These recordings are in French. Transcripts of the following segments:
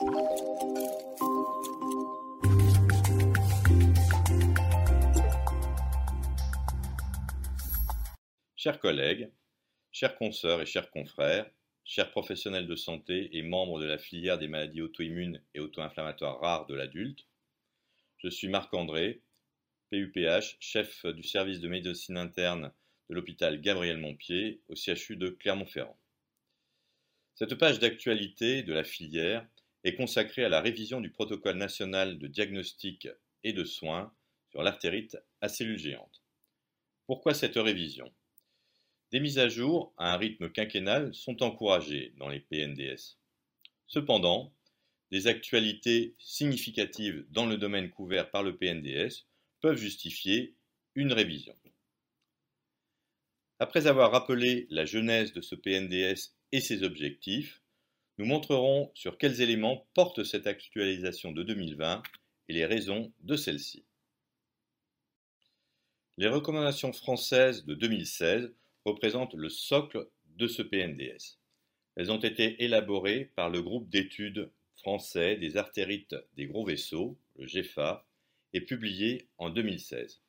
Chers collègues, chers consoeurs et chers confrères, chers professionnels de santé et membres de la filière des maladies auto-immunes et auto-inflammatoires rares de l'adulte, je suis Marc-André, PUPH, chef du service de médecine interne de l'hôpital Gabriel Montpied au CHU de Clermont-Ferrand. Cette page d'actualité de la filière est consacrée à la révision du protocole national de diagnostic et de soins sur l'artérite à cellules géantes. Pourquoi cette révision? Des mises à jour à un rythme quinquennal sont encouragées dans les PNDS. Cependant, des actualités significatives dans le domaine couvert par le PNDS peuvent justifier une révision. Après avoir rappelé la genèse de ce PNDS et ses objectifs, nous montrerons sur quels éléments porte cette actualisation de 2020 et les raisons de celle-ci. Les recommandations françaises de 2016 représentent le socle de ce PNDS. Elles ont été élaborées par le groupe d'études français des artérites des gros vaisseaux, le GEFA, et publiées en 2016.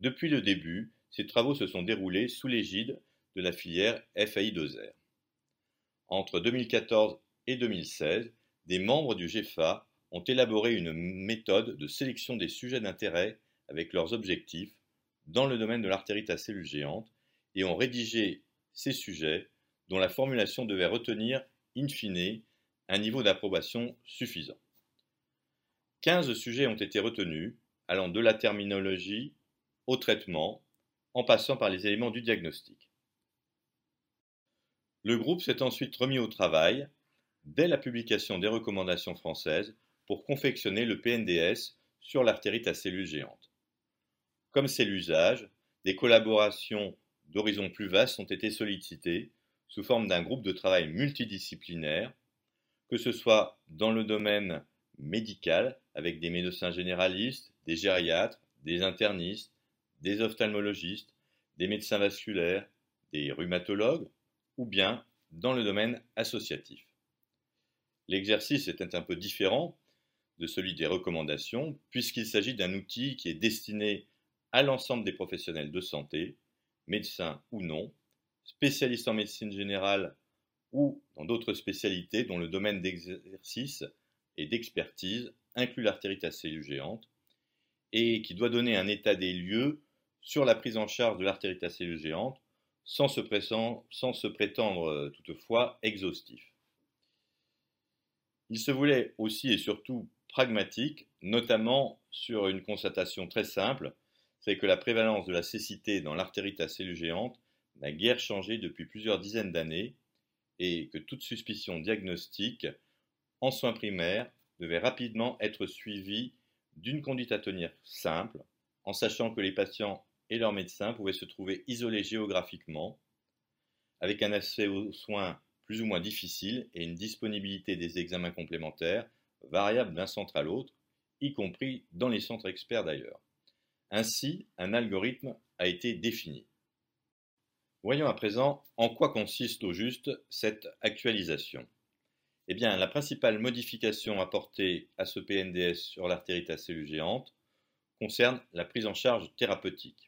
Depuis le début, ces travaux se sont déroulés sous l'égide de la filière FAI2R. Entre 2014 et 2016, des membres du GEFA ont élaboré une méthode de sélection des sujets d'intérêt avec leurs objectifs dans le domaine de l'artérite à cellules géantes et ont rédigé ces sujets dont la formulation devait retenir, in fine, un niveau d'approbation suffisant. 15 sujets ont été retenus, allant de la terminologie au traitement, en passant par les éléments du diagnostic. Le groupe s'est ensuite remis au travail, dès la publication des recommandations françaises, pour confectionner le PNDS sur l'artérite à cellules géantes. Comme c'est l'usage, des collaborations d'horizons plus vastes ont été sollicités sous forme d'un groupe de travail multidisciplinaire, que ce soit dans le domaine médical, avec des médecins généralistes, des gériatres, des internistes, des ophtalmologistes, des médecins vasculaires, des rhumatologues, ou bien dans le domaine associatif. L'exercice est un peu différent de celui des recommandations, puisqu'il s'agit d'un outil qui est destiné à l'ensemble des professionnels de santé, médecin ou non, spécialiste en médecine générale ou dans d'autres spécialités dont le domaine d'exercice et d'expertise inclut l'artérite à et qui doit donner un état des lieux sur la prise en charge de l'artérite à sans se, prétendre euh, toutefois exhaustif. Il se voulait aussi et surtout pragmatique, notamment sur une constatation très simple, c'est que la prévalence de la cécité dans l'artérite à cellules n'a guère changé depuis plusieurs dizaines d'années et que toute suspicion diagnostique en soins primaires devait rapidement être suivie d'une conduite à tenir simple, en sachant que les patients et leurs médecins pouvaient se trouver isolés géographiquement, avec un accès aux soins plus ou moins difficile et une disponibilité des examens complémentaires variable d'un centre à l'autre, y compris dans les centres experts d'ailleurs. Ainsi, un algorithme a été défini. Voyons à présent en quoi consiste au juste cette actualisation. Eh bien, la principale modification apportée à ce PNDS sur l'artérite à cellules géantes concerne la prise en charge thérapeutique.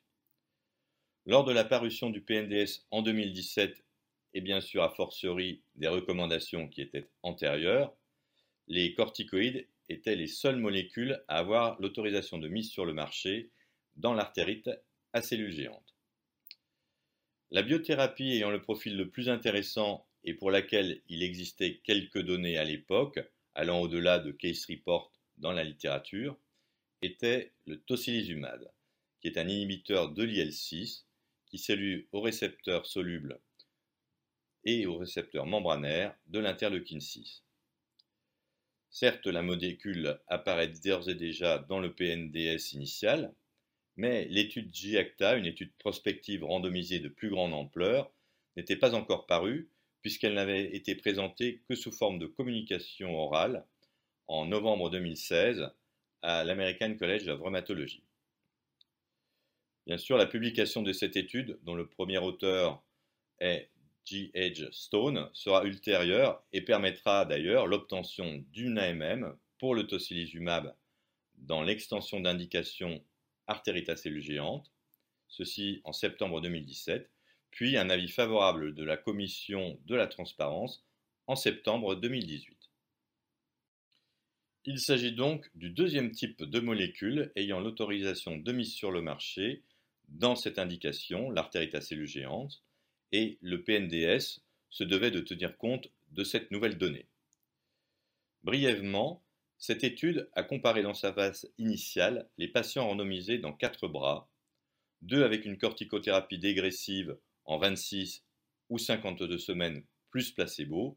Lors de la parution du PNDS en 2017, et bien sûr a fortiori des recommandations qui étaient antérieures, les corticoïdes étaient les seules molécules à avoir l'autorisation de mise sur le marché dans l'artérite à cellules géantes. La biothérapie ayant le profil le plus intéressant et pour laquelle il existait quelques données à l'époque, allant au-delà de case report dans la littérature, était le tocilizumab, qui est un inhibiteur de l'IL6 qui salue au récepteur soluble et au récepteur membranaire de l'interleukine 6. Certes, la molécule apparaît d'ores et déjà dans le PNDS initial, mais l'étude GIACTA, une étude prospective randomisée de plus grande ampleur, n'était pas encore parue puisqu'elle n'avait été présentée que sous forme de communication orale en novembre 2016 à l'American College of Rheumatology. Bien sûr, la publication de cette étude, dont le premier auteur est G. Stone sera ultérieure et permettra d'ailleurs l'obtention d'une AMM pour le tocilizumab dans l'extension d'indication artérite géantes, ceci en septembre 2017, puis un avis favorable de la Commission de la transparence en septembre 2018. Il s'agit donc du deuxième type de molécule ayant l'autorisation de mise sur le marché dans cette indication, l'artérite à cellules géantes, et le PNDS se devait de tenir compte de cette nouvelle donnée. Brièvement, cette étude a comparé dans sa phase initiale les patients randomisés dans quatre bras, deux avec une corticothérapie dégressive en 26 ou 52 semaines plus placebo,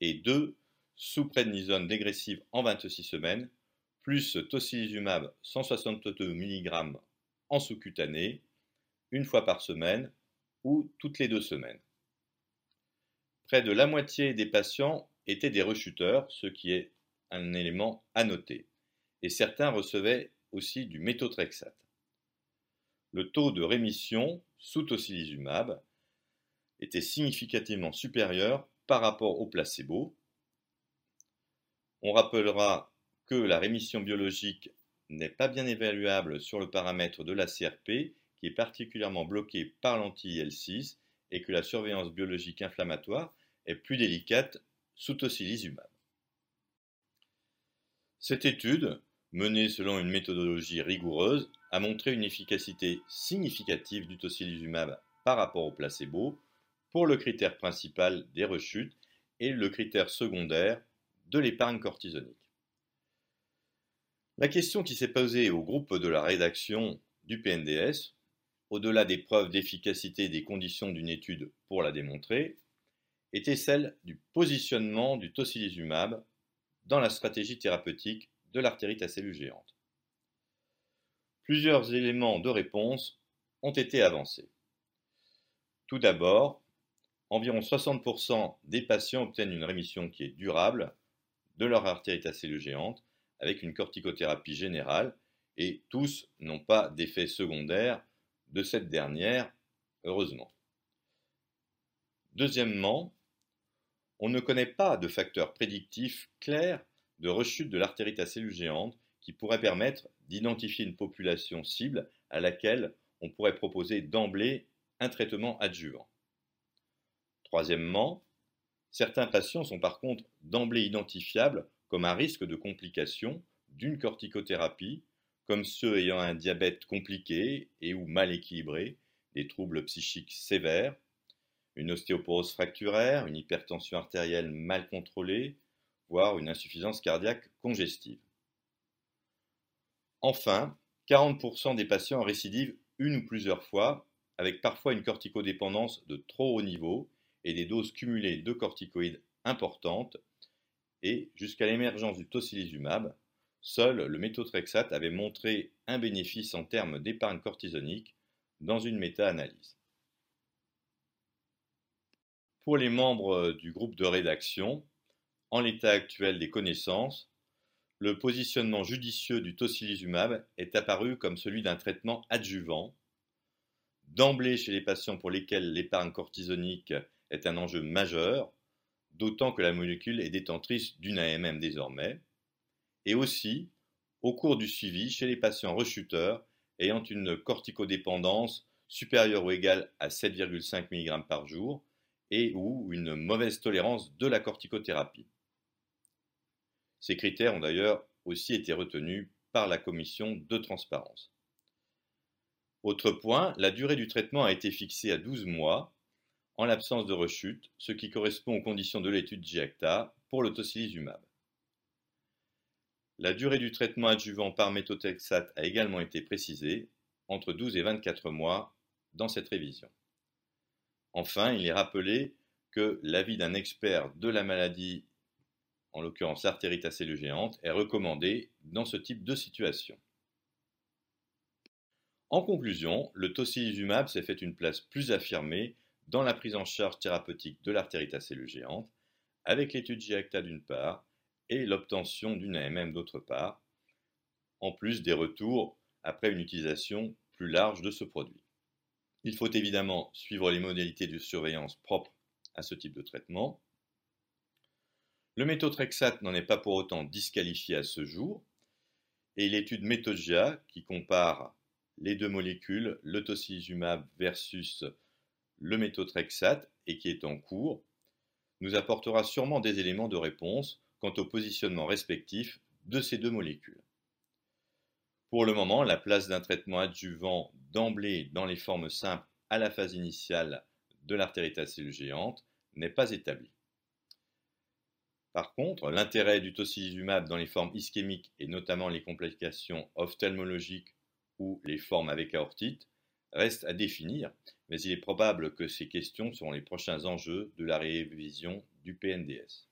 et deux sous prednisone dégressive en 26 semaines, plus tocilizumab 162 mg en sous-cutané, une fois par semaine ou toutes les deux semaines. Près de la moitié des patients étaient des rechuteurs, ce qui est un élément à noter, et certains recevaient aussi du méthotrexate. Le taux de rémission sous tocilizumab était significativement supérieur par rapport au placebo. On rappellera que la rémission biologique n'est pas bien évaluable sur le paramètre de la CRP, qui est particulièrement bloqué par l'anti-IL6, et que la surveillance biologique inflammatoire est plus délicate sous tocilizumab. Cette étude, menée selon une méthodologie rigoureuse, a montré une efficacité significative du tocilizumab par rapport au placebo pour le critère principal des rechutes et le critère secondaire de l'épargne cortisonique. La question qui s'est posée au groupe de la rédaction du PNDS, au-delà des preuves d'efficacité des conditions d'une étude pour la démontrer, était celle du positionnement du tocilizumab dans la stratégie thérapeutique de l'artérite à cellules géantes. Plusieurs éléments de réponse ont été avancés. Tout d'abord, environ 60% des patients obtiennent une rémission qui est durable de leur artérite à cellules géantes avec une corticothérapie générale et tous n'ont pas d'effet secondaire de cette dernière, heureusement. Deuxièmement, on ne connaît pas de facteur prédictif clair de rechute de l'artérite à cellules qui pourrait permettre d'identifier une population cible à laquelle on pourrait proposer d'emblée un traitement adjuvant. Troisièmement, certains patients sont par contre d'emblée identifiables comme un risque de complication d'une corticothérapie, comme ceux ayant un diabète compliqué et ou mal équilibré, des troubles psychiques sévères, une ostéoporose fracturaire, une hypertension artérielle mal contrôlée, voire une insuffisance cardiaque congestive. Enfin, 40% des patients récidivent une ou plusieurs fois, avec parfois une corticodépendance de trop haut niveau et des doses cumulées de corticoïdes importantes, et jusqu'à l'émergence du tocilizumab, seul le méthotrexate avait montré un bénéfice en termes d'épargne cortisonique dans une méta-analyse. Pour les membres du groupe de rédaction, en l'état actuel des connaissances, le positionnement judicieux du tocilizumab est apparu comme celui d'un traitement adjuvant, d'emblée chez les patients pour lesquels l'épargne cortisonique est un enjeu majeur, d'autant que la molécule est détentrice d'une AMM désormais, et aussi au cours du suivi chez les patients rechuteurs ayant une corticodépendance supérieure ou égale à 7,5 mg par jour et ou une mauvaise tolérance de la corticothérapie. Ces critères ont d'ailleurs aussi été retenus par la commission de transparence. Autre point, la durée du traitement a été fixée à 12 mois en l'absence de rechute, ce qui correspond aux conditions de l'étude GIACTA pour le tocilizumab. La durée du traitement adjuvant par méthotrexate a également été précisée, entre 12 et 24 mois, dans cette révision. Enfin, il est rappelé que l'avis d'un expert de la maladie, en l'occurrence artérite à cellules géantes, est recommandé dans ce type de situation. En conclusion, le tocilizumab s'est fait une place plus affirmée dans la prise en charge thérapeutique de l'artérite à cellules avec l'étude GIACTA d'une part et l'obtention d'une AMM d'autre part, en plus des retours après une utilisation plus large de ce produit. Il faut évidemment suivre les modalités de surveillance propres à ce type de traitement. Le méthotrexate n'en est pas pour autant disqualifié à ce jour, et l'étude Methodia, qui compare les deux molécules, le tocilizumab versus le méthotrexate, et qui est en cours, nous apportera sûrement des éléments de réponse quant au positionnement respectif de ces deux molécules. Pour le moment, la place d'un traitement adjuvant d'emblée dans les formes simples à la phase initiale de l'artérite géante n'est pas établie. Par contre, l'intérêt du tocilizumab dans les formes ischémiques et notamment les complications ophtalmologiques ou les formes avec aortite reste à définir, mais il est probable que ces questions seront les prochains enjeux de la révision du PNDS.